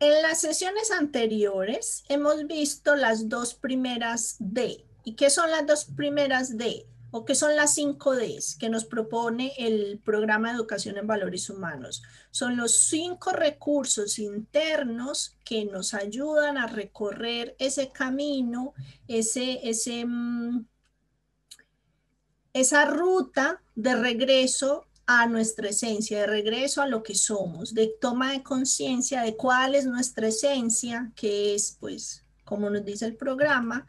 En las sesiones anteriores hemos visto las dos primeras D. ¿Y qué son las dos primeras D? ¿O qué son las cinco Ds que nos propone el programa de educación en valores humanos? Son los cinco recursos internos que nos ayudan a recorrer ese camino, ese, ese, mm, esa ruta de regreso a nuestra esencia, de regreso a lo que somos, de toma de conciencia de cuál es nuestra esencia, que es, pues, como nos dice el programa,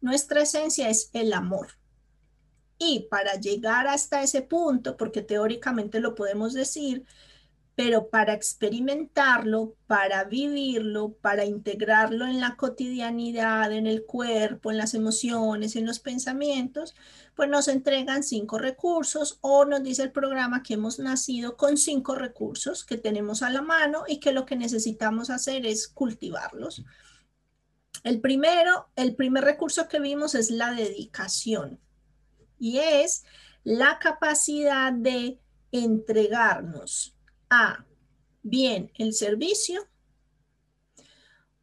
nuestra esencia es el amor. Y para llegar hasta ese punto, porque teóricamente lo podemos decir, pero para experimentarlo, para vivirlo, para integrarlo en la cotidianidad, en el cuerpo, en las emociones, en los pensamientos, pues nos entregan cinco recursos o nos dice el programa que hemos nacido con cinco recursos que tenemos a la mano y que lo que necesitamos hacer es cultivarlos. El primero, el primer recurso que vimos es la dedicación y es la capacidad de entregarnos a bien el servicio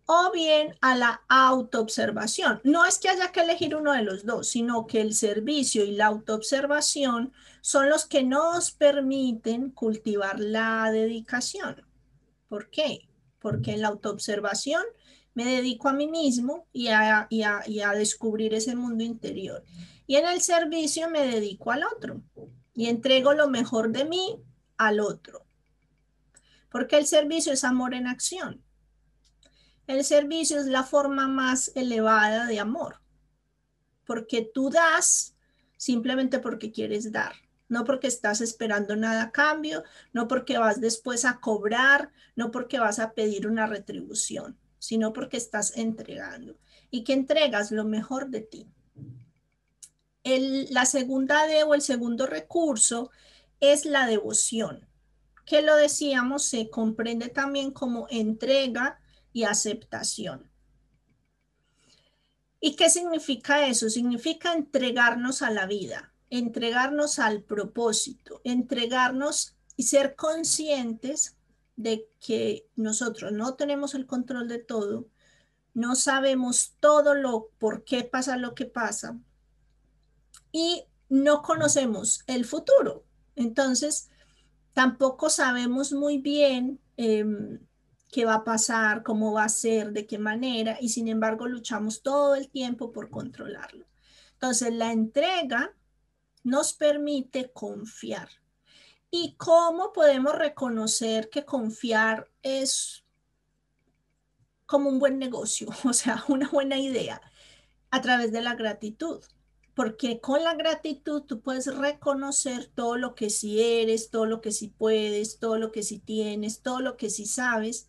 o bien a la autoobservación. No es que haya que elegir uno de los dos, sino que el servicio y la autoobservación son los que nos permiten cultivar la dedicación. ¿Por qué? Porque en la autoobservación me dedico a mí mismo y a, y a descubrir ese mundo interior. Y en el servicio me dedico al otro y entrego lo mejor de mí al otro. Porque el servicio es amor en acción. El servicio es la forma más elevada de amor. Porque tú das simplemente porque quieres dar. No porque estás esperando nada a cambio, no porque vas después a cobrar, no porque vas a pedir una retribución, sino porque estás entregando y que entregas lo mejor de ti. la segunda de o el segundo recurso es la devoción que lo decíamos, se comprende también como entrega y aceptación. ¿Y qué significa eso? Significa entregarnos a la vida, entregarnos al propósito, entregarnos y ser conscientes de que nosotros no tenemos el control de todo, no sabemos todo lo por qué pasa lo que pasa y no conocemos el futuro. Entonces, Tampoco sabemos muy bien em, qué va a pasar, cómo va a ser, de qué manera, y sin embargo luchamos todo el tiempo por controlarlo. Entonces, la entrega nos permite confiar. ¿Y cómo podemos reconocer que confiar es como un buen negocio, o sea, una buena idea? A través de la gratitud porque con la gratitud tú puedes reconocer todo lo que sí eres, todo lo que sí puedes, todo lo que sí tienes, todo lo que sí sabes.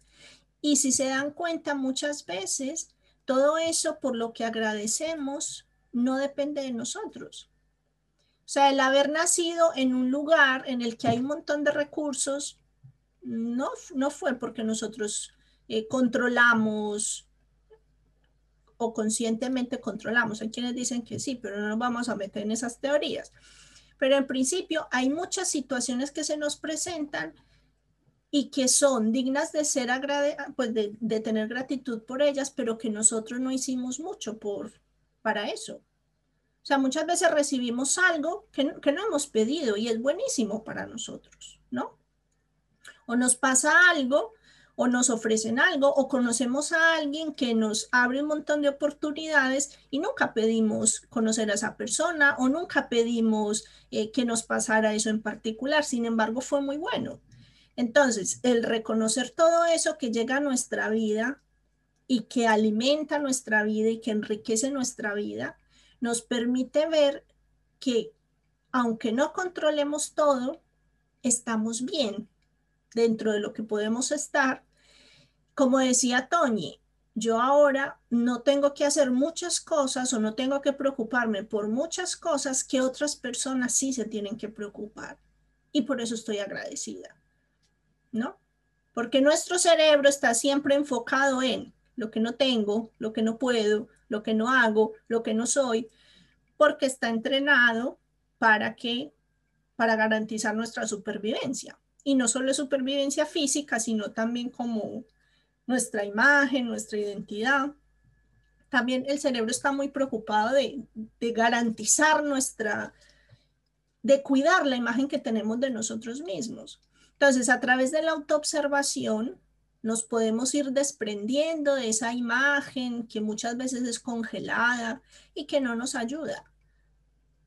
Y si se dan cuenta muchas veces, todo eso por lo que agradecemos no depende de nosotros. O sea, el haber nacido en un lugar en el que hay un montón de recursos, no, no fue porque nosotros eh, controlamos o conscientemente controlamos. Hay quienes dicen que sí, pero no nos vamos a meter en esas teorías. Pero en principio hay muchas situaciones que se nos presentan y que son dignas de ser pues de, de, tener gratitud por ellas, pero que nosotros no hicimos mucho por, para eso. O sea, muchas veces recibimos algo que, que no hemos pedido y es buenísimo para nosotros, ¿no? O nos pasa algo o nos ofrecen algo o conocemos a alguien que nos abre un montón de oportunidades y nunca pedimos conocer a esa persona o nunca pedimos eh, que nos pasara eso en particular. Sin embargo, fue muy bueno. Entonces, el reconocer todo eso que llega a nuestra vida y que alimenta nuestra vida y que enriquece nuestra vida, nos permite ver que aunque no controlemos todo, estamos bien dentro de lo que podemos estar como decía Toñi, yo ahora no tengo que hacer muchas cosas o no tengo que preocuparme por muchas cosas que otras personas sí se tienen que preocupar. Y por eso estoy agradecida, ¿no? Porque nuestro cerebro está siempre enfocado en lo que no tengo, lo que no puedo, lo que no hago, lo que no soy, porque está entrenado para que para garantizar nuestra supervivencia. Y no solo supervivencia física, sino también como nuestra imagen, nuestra identidad. También el cerebro está muy preocupado de, de garantizar nuestra, de cuidar la imagen que tenemos de nosotros mismos. Entonces, a través de la autoobservación, nos podemos ir desprendiendo de esa imagen que muchas veces es congelada y que no nos ayuda,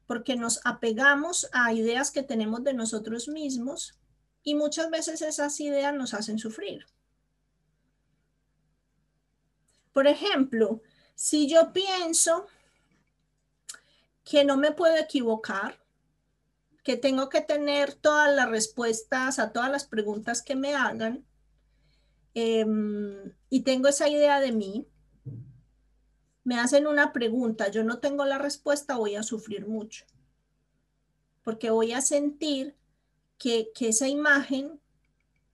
porque nos apegamos a ideas que tenemos de nosotros mismos y muchas veces esas ideas nos hacen sufrir. Por ejemplo, si yo pienso que no me puedo equivocar, que tengo que tener todas las respuestas a todas las preguntas que me hagan, Em, y tengo esa idea de mí, me hacen una pregunta, yo no tengo la respuesta, voy a sufrir mucho, porque voy a sentir que, que esa imagen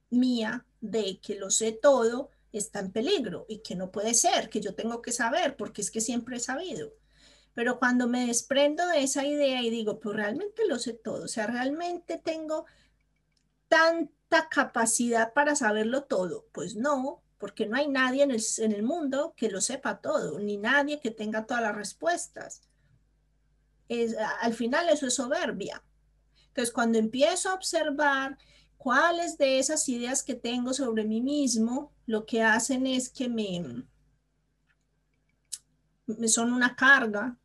mía de que lo sé todo está en peligro y que no puede ser, que yo tengo que saber, porque es que siempre he sabido. Pero cuando me desprendo de esa idea y digo, pues realmente lo sé todo, o sea, realmente tengo tan, capacidad para saberlo todo? Pues no, porque no hay nadie en el, mundo que lo sepa todo, ni nadie que tenga todas las respuestas. Es, al final eso es soberbia. Entonces, cuando empiezo a observar cuáles de esas ideas que tengo sobre mí mismo, lo que hacen es que me, me son una carga,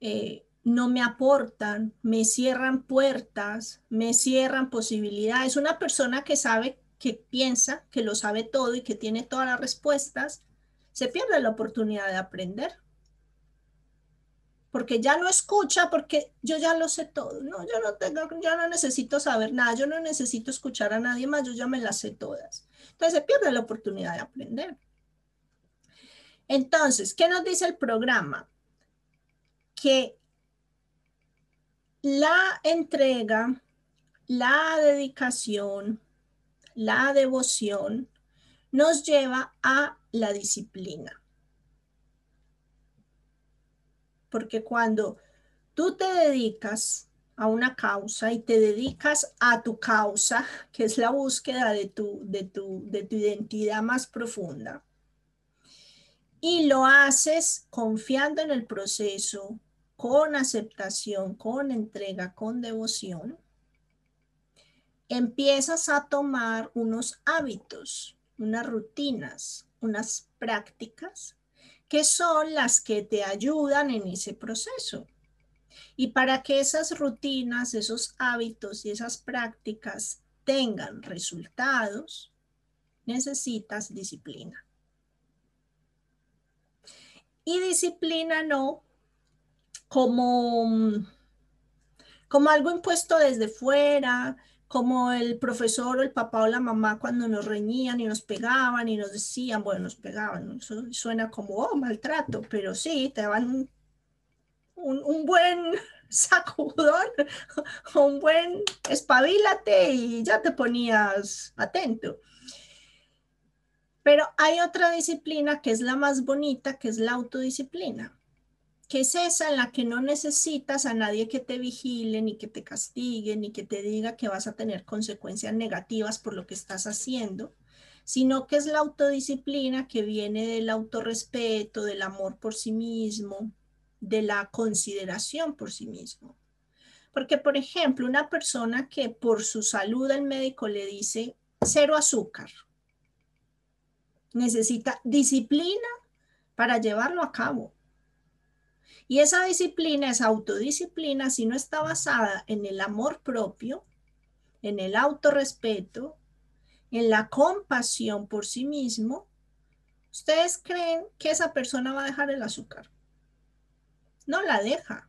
eh, no me aportan, me cierran puertas, me cierran posibilidades. Una persona que sabe, que piensa, que lo sabe todo y que tiene todas las respuestas, se pierde la oportunidad de aprender. Porque ya no escucha, porque yo ya lo sé todo. No, yo no tengo, yo no necesito saber nada, yo no necesito escuchar a nadie más, yo ya me las sé todas. Entonces se pierde la oportunidad de aprender. Entonces, ¿qué nos dice el programa? Que la entrega, la dedicación, la devoción nos lleva a la disciplina. Porque cuando tú te dedicas a una causa y te dedicas a tu causa, que es la búsqueda de tu, de tu, de tu identidad más profunda, y lo haces confiando en el proceso, con aceptación, con entrega, con devoción, empiezas a tomar unos hábitos, unas rutinas, unas prácticas que son las que te ayudan en ese proceso. Y para que esas rutinas, esos hábitos y esas prácticas tengan resultados, necesitas disciplina. Y disciplina no como, como algo impuesto desde fuera, como el profesor o el papá o la mamá cuando nos reñían y nos pegaban y nos decían, bueno, nos pegaban, suena como, oh, maltrato, pero sí, te daban un, un buen sacudón, un buen espabilate y ya te ponías atento. Pero hay otra disciplina que es la más bonita, que es la autodisciplina que es esa en la que no necesitas a nadie que te vigile, ni que te castigue, ni que te diga que vas a tener consecuencias negativas por lo que estás haciendo, sino que es la autodisciplina que viene del autorrespeto, del amor por sí mismo, de la consideración por sí mismo. Porque, por ejemplo, una persona que por su salud el médico le dice cero azúcar, necesita disciplina para llevarlo a cabo y esa disciplina, esa autodisciplina, si no está basada en el amor propio, en el autorrespeto, en la compasión por sí mismo, ¿ustedes creen que esa persona va a dejar el azúcar? No la deja.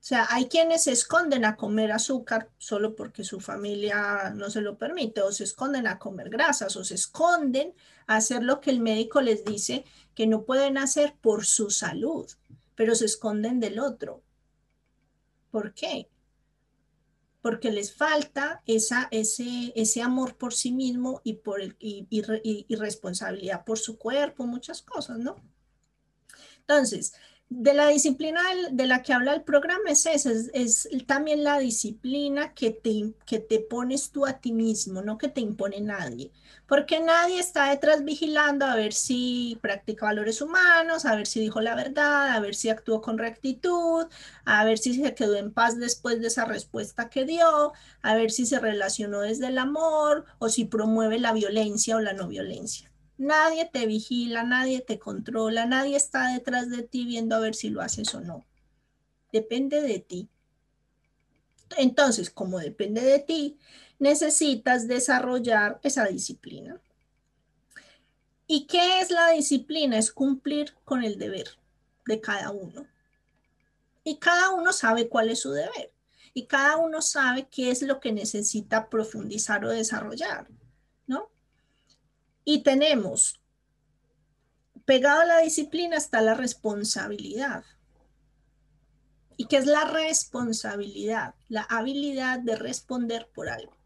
O sea, hay quienes se esconden a comer azúcar solo porque su familia no se lo permite, o se esconden a comer grasas, o se esconden a hacer lo que el médico les dice que no pueden hacer por su salud, pero se esconden del otro. ¿Por qué? Porque les falta esa, ese, ese amor por sí mismo y, por y responsabilidad por su cuerpo, muchas cosas, ¿no? Entonces, de la disciplina de la que habla el programa es esa, es, también la disciplina que te, que te pones tú a ti mismo, no que te impone nadie, porque nadie está detrás vigilando a ver si practica valores humanos, a ver si dijo la verdad, a ver si actuó con rectitud, a ver si se quedó en paz después de esa respuesta que dio, a ver si se relacionó desde el amor o si promueve la violencia o la no violencia. Nadie te vigila, nadie te controla, nadie está detrás de ti viendo a ver si lo haces o no. Depende de ti. Entonces, como depende de ti, necesitas desarrollar esa disciplina. ¿Y qué es la disciplina? Es cumplir con el deber de cada uno. Y cada uno sabe cuál es su deber. Y cada uno sabe qué es lo que necesita profundizar o desarrollar. Y tenemos, pegado a la disciplina está la responsabilidad. ¿Y qué es la responsabilidad? La habilidad de responder por algo.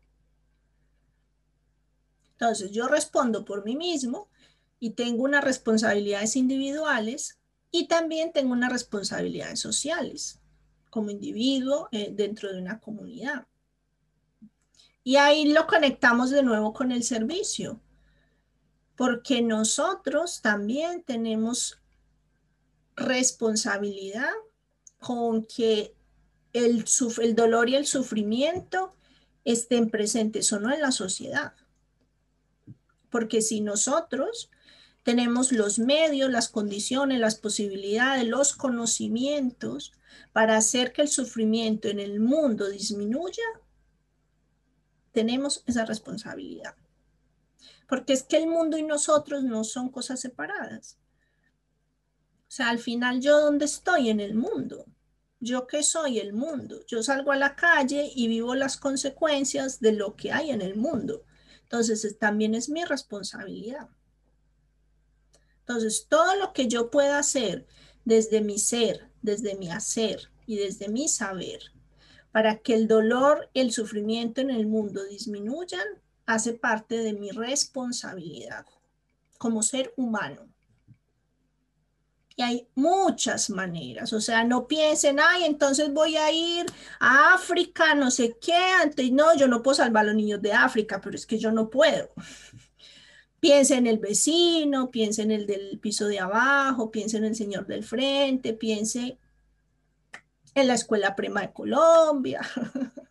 Entonces, yo respondo por mí mismo y tengo unas responsabilidades individuales y también tengo unas responsabilidades sociales como individuo eh, dentro de una comunidad. Y ahí lo conectamos de nuevo con el servicio porque nosotros también tenemos responsabilidad con que el, dolor y el sufrimiento estén presentes o no en la sociedad. Porque si nosotros tenemos los medios, las condiciones, las posibilidades, los conocimientos para hacer que el sufrimiento en el mundo disminuya, tenemos esa responsabilidad porque es que el mundo y nosotros no son cosas separadas. O sea, al final yo dónde estoy en el mundo. Yo qué soy el mundo. Yo salgo a la calle y vivo las consecuencias de lo que hay en el mundo. Entonces también es mi responsabilidad. Entonces, todo lo que yo pueda hacer desde mi ser, desde mi hacer y desde mi saber, para que el dolor, el sufrimiento en el mundo disminuyan, hace parte de mi responsabilidad como ser humano. Y hay muchas maneras, o sea, no piensen, ay, entonces voy a ir a África, no sé qué, antes, no, yo no puedo salvar a los niños de África, pero es que yo no puedo. Piense en el vecino, piense en el del piso de abajo, piense en el señor del frente, piense en la escuela prima de Colombia.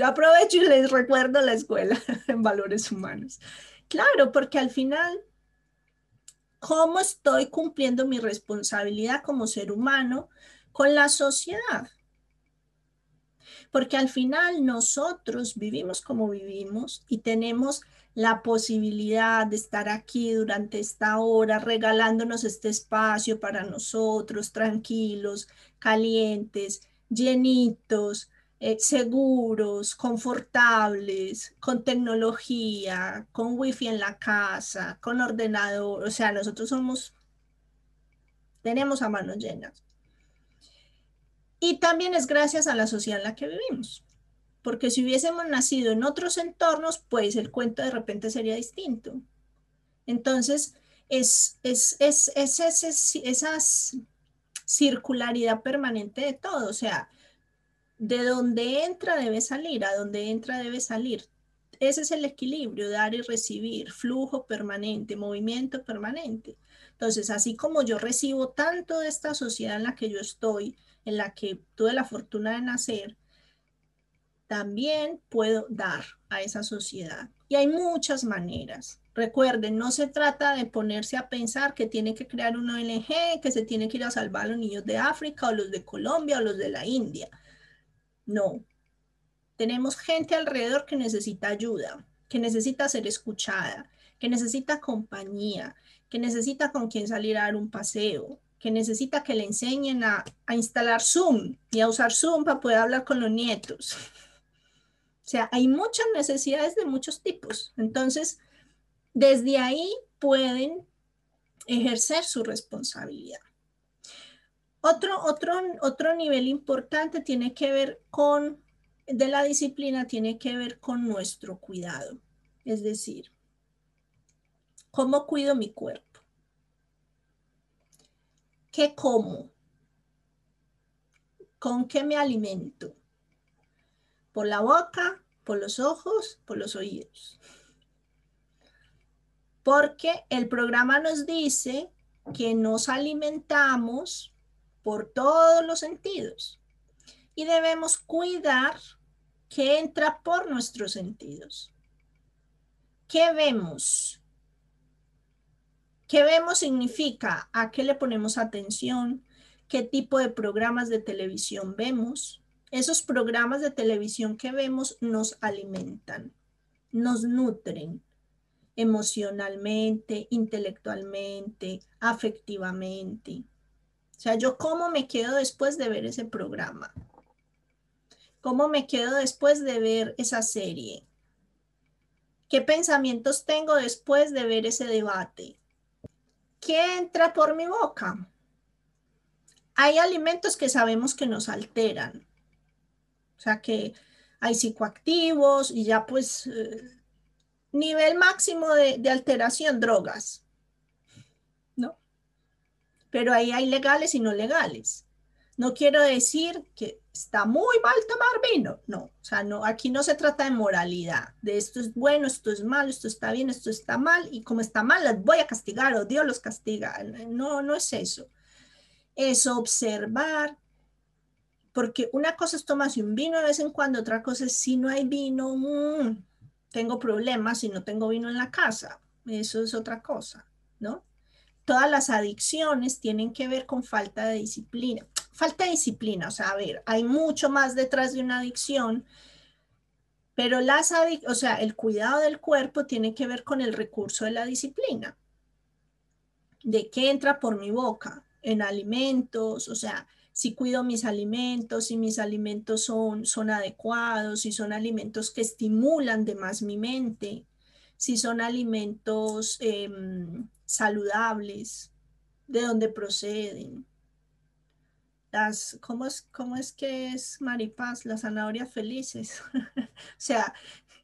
Yo aprovecho y les recuerdo la escuela en valores humanos. Claro, porque al final, ¿cómo estoy cumpliendo mi responsabilidad como ser humano con la sociedad? Porque al final nosotros vivimos como vivimos y tenemos la posibilidad de estar aquí durante esta hora, regalándonos este espacio para nosotros, tranquilos, calientes, llenitos, eh, seguros, confortables, con tecnología, con wifi en la casa, con ordenador. O sea, nosotros somos, tenemos a manos llenas. Y también es gracias a la sociedad en la que vivimos. Porque si hubiésemos nacido en otros entornos, pues el cuento de repente sería distinto. Entonces, es, es, es, es, es esa circularidad permanente de todo. O sea, de donde entra debe salir, a donde entra debe salir. Ese es el equilibrio, dar y recibir, flujo permanente, movimiento permanente. Entonces, así como yo recibo tanto de esta sociedad en la que yo estoy, en la que tuve la fortuna de nacer, también puedo dar a esa sociedad. Y hay muchas maneras. Recuerden, no se trata de ponerse a pensar que tiene que crear una ONG, que se tiene que ir a salvar a los niños de África o los de Colombia o los de la India. No. Tenemos gente alrededor que necesita ayuda, que necesita ser escuchada, que necesita compañía, que necesita con quien salir a dar un paseo, que necesita que le enseñen a, a instalar Zoom y a usar Zoom para poder hablar con los nietos. O sea, hay muchas necesidades de muchos tipos. Entonces, desde ahí pueden ejercer su responsabilidad. Otro, otro, otro nivel importante tiene que ver con, de la disciplina, tiene que ver con nuestro cuidado. Es decir, ¿cómo cuido mi cuerpo? ¿Qué como? ¿Con qué me alimento? ¿Por la boca? ¿Por los ojos? ¿Por los oídos? Porque el programa nos dice que nos alimentamos por todos los sentidos y debemos cuidar que entra por nuestros sentidos. ¿Qué vemos? ¿Qué vemos significa a qué le ponemos atención? ¿Qué tipo de programas de televisión vemos? Esos programas de televisión que vemos nos alimentan, nos nutren emocionalmente, intelectualmente, afectivamente. O sea, yo cómo me quedo después de ver ese programa. ¿Cómo me quedo después de ver esa serie? ¿Qué pensamientos tengo después de ver ese debate? ¿Qué entra por mi boca? Hay alimentos que sabemos que nos alteran. O sea que hay psicoactivos y ya pues eh, nivel máximo de, de alteración, drogas. Pero ahí hay legales y no legales. No quiero decir que está muy mal tomar vino. No, o sea, no, aquí no se trata de moralidad, de esto es bueno, esto es malo, esto está bien, esto está mal, y como está mal, las voy a castigar o Dios los castiga. No, no es eso. Es observar, porque una cosa es tomarse un vino de vez en cuando, otra cosa es si no hay vino, mm, tengo problemas si no tengo vino en la casa. Eso es otra cosa, ¿no? Todas las adicciones tienen que ver con falta de disciplina falta de disciplina, o sea, a ver, hay mucho más detrás de una adicción, pero las o sea, el cuidado del cuerpo tiene que ver con el recurso de la disciplina. ¿De qué entra por mi boca? En alimentos, o sea, si cuido mis alimentos, si mis alimentos son, son adecuados, si son alimentos que estimulan de más mi mente, si son alimentos em, saludables, de dónde proceden, las, ¿cómo es, cómo es que es Maripaz? Las zanahorias felices. o sea,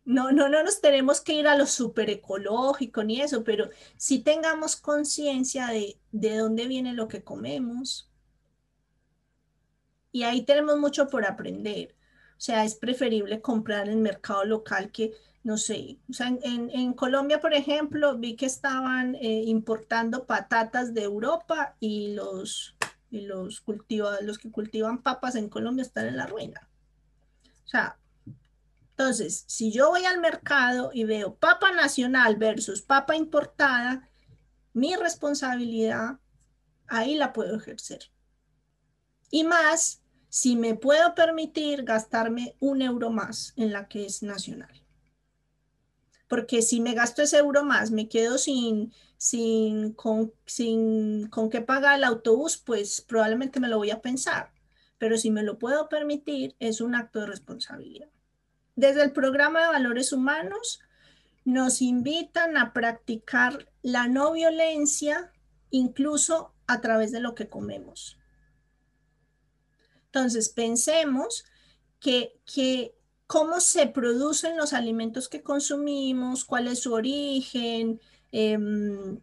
no, no, no nos tenemos que ir a lo súper ecológico ni eso, pero sí tengamos conciencia de, de dónde viene lo que comemos. Y ahí tenemos mucho por aprender. O sea, es preferible comprar en mercado local que, no sé, o sea, en, en Colombia, por ejemplo, vi que estaban eh, importando patatas de Europa y los y los, cultiva, los que cultivan papas en Colombia están en la ruina. O sea, entonces, si yo voy al mercado y veo papa nacional versus papa importada, mi responsabilidad ahí la puedo ejercer. Y más si me puedo permitir gastarme un euro más en la que es nacional. Porque si me gasto ese euro más, me quedo sin, sin con, sin con qué pagar el autobús, pues probablemente me lo voy a pensar. Pero si me lo puedo permitir, es un acto de responsabilidad. Desde el programa de valores humanos nos invitan a practicar la no violencia incluso a través de lo que comemos. Entonces, pensemos que, que cómo se producen los alimentos que consumimos, cuál es su origen, Em,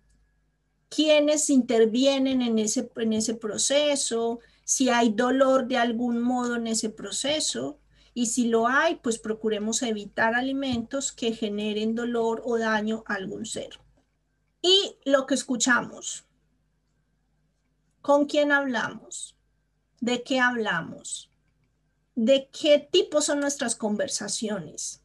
quiénes intervienen en ese, en ese proceso, si hay dolor de algún modo en ese proceso. Y si lo hay, pues procuremos evitar alimentos que generen dolor o daño a algún ser. Y lo que escuchamos, ¿con quién hablamos? ¿De qué hablamos? ¿De qué tipo son nuestras conversaciones?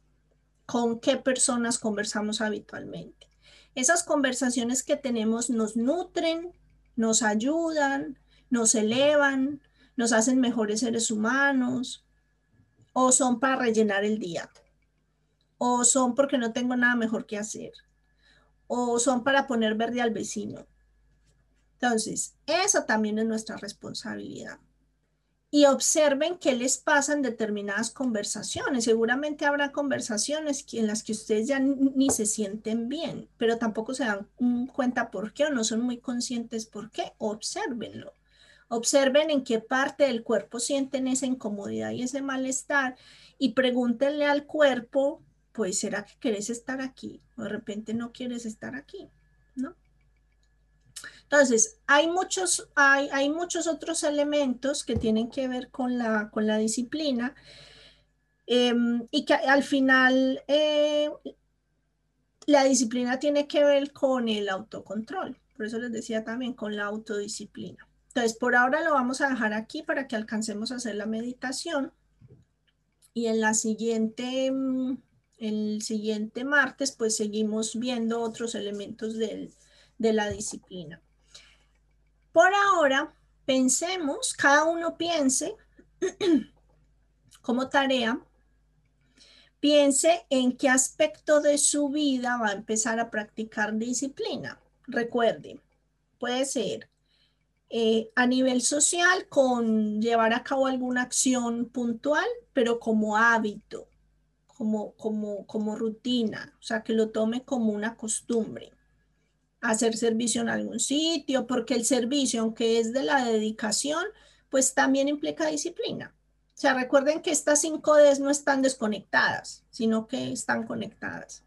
¿Con qué personas conversamos habitualmente? Esas conversaciones que tenemos nos nutren, nos ayudan, nos elevan, nos hacen mejores seres humanos, o son para rellenar el día, o son porque no tengo nada mejor que hacer, o son para poner verde al vecino. Entonces, esa también es nuestra responsabilidad y observen qué les pasa en determinadas conversaciones. Seguramente habrá conversaciones en las que ustedes ya ni se sienten bien, pero tampoco se dan cuenta por qué o no son muy conscientes por qué. Obsérvenlo. Observen en qué parte del cuerpo sienten esa incomodidad y ese malestar y pregúntenle al cuerpo, pues, ¿será que quieres estar aquí? O de repente no quieres estar aquí. Entonces, hay muchos, hay, hay muchos otros elementos que tienen que ver con la, con la disciplina em, y que al final eh, la disciplina tiene que ver con el autocontrol. Por eso les decía también con la autodisciplina. Entonces, por ahora lo vamos a dejar aquí para que alcancemos a hacer la meditación. Y en la siguiente, mm, el siguiente martes, pues seguimos viendo otros elementos de la disciplina. Por ahora, pensemos, cada uno piense como tarea, piense en qué aspecto de su vida va a empezar a practicar disciplina. Recuerde, puede ser eh, a nivel social con llevar a cabo alguna acción puntual, pero como hábito, como, como, como rutina, o sea, que lo tome como una costumbre. Hacer servicio en algún sitio, porque el servicio, aunque es de la dedicación, pues también implica disciplina. O sea, recuerden que estas cinco Ds no están desconectadas, sino que están conectadas.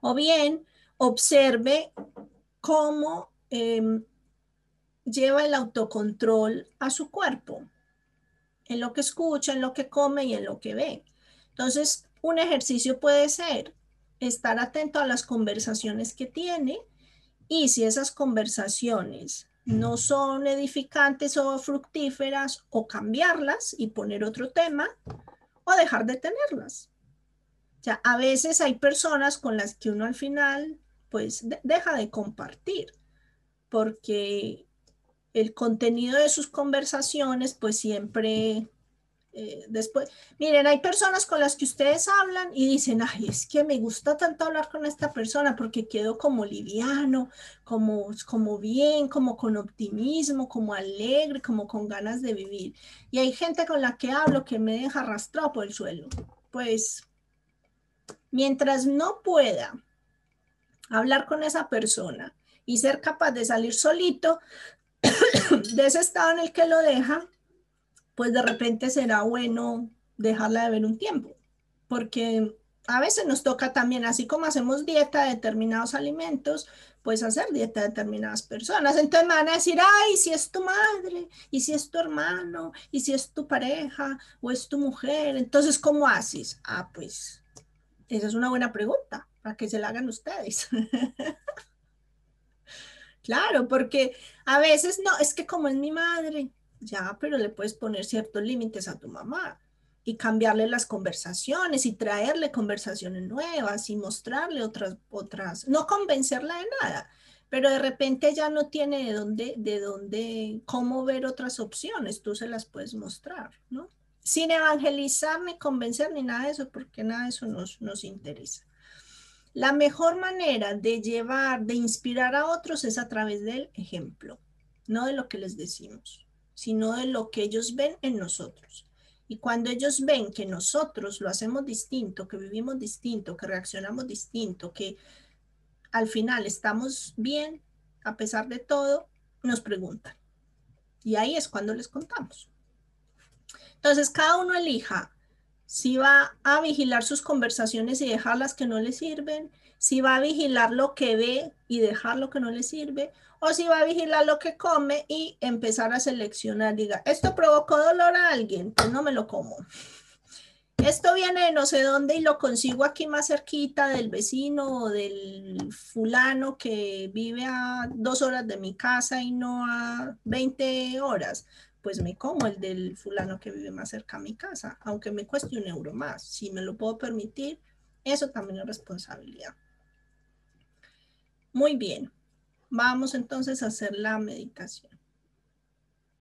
O bien, observe cómo em, lleva el autocontrol a su cuerpo, en lo que escucha, en lo que come y en lo que ve. Entonces, un ejercicio puede ser estar atento a las conversaciones que tiene y si esas conversaciones no son edificantes o fructíferas, o cambiarlas y poner otro tema, o dejar de tenerlas. O sea, a veces hay personas con las que uno al final, pues, deja de compartir, porque el contenido de sus conversaciones, pues siempre eh, después, miren, hay personas con las que ustedes hablan y dicen, ay, es que me gusta tanto hablar con esta persona porque quedo como liviano, como, como bien, como con optimismo, como alegre, como con ganas de vivir. Y hay gente con la que hablo que me deja arrastrado por el suelo. Pues, mientras no pueda hablar con esa persona y ser capaz de salir solito de ese estado en el que lo deja, pues de repente será bueno dejarla de ver un tiempo, porque a veces nos toca también, así como hacemos dieta de determinados alimentos, pues hacer dieta de determinadas personas. Entonces me van a decir, ay, si es tu madre, y si es tu hermano, y si es tu pareja, o es tu mujer, entonces, ¿cómo haces? Ah, pues, esa es una buena pregunta, para que se la hagan ustedes. claro, porque a veces no, es que como es mi madre, ya, pero le puedes poner ciertos límites a tu mamá y cambiarle las conversaciones y traerle conversaciones nuevas y mostrarle otras, otras, no convencerla de nada, pero de repente ya no tiene de dónde, de dónde, cómo ver otras opciones, tú se las puedes mostrar, ¿no? Sin evangelizar ni convencer ni nada de eso, porque nada de eso nos, nos interesa. La mejor manera de llevar, de inspirar a otros es a través del ejemplo, no de lo que les decimos sino de lo que ellos ven en nosotros. Y cuando ellos ven que nosotros lo hacemos distinto, que vivimos distinto, que reaccionamos distinto, que al final estamos bien a pesar de todo, nos preguntan. Y ahí es cuando les contamos. Entonces, cada uno elija si va a vigilar sus conversaciones y dejar las que no le sirven, si va a vigilar lo que ve y dejar lo que no le sirve, o si va a vigilar lo que come y empezar a seleccionar, diga, esto provocó dolor a alguien, pues no me lo como. Esto viene de no sé dónde y lo consigo aquí más cerquita del vecino o del fulano que vive a dos horas de mi casa y no a 20 horas. Pues me como el del fulano que vive más cerca a mi casa, aunque me cueste un euro más. Si me lo puedo permitir, eso también es responsabilidad. Muy bien. Vamos entonces a hacer la meditación.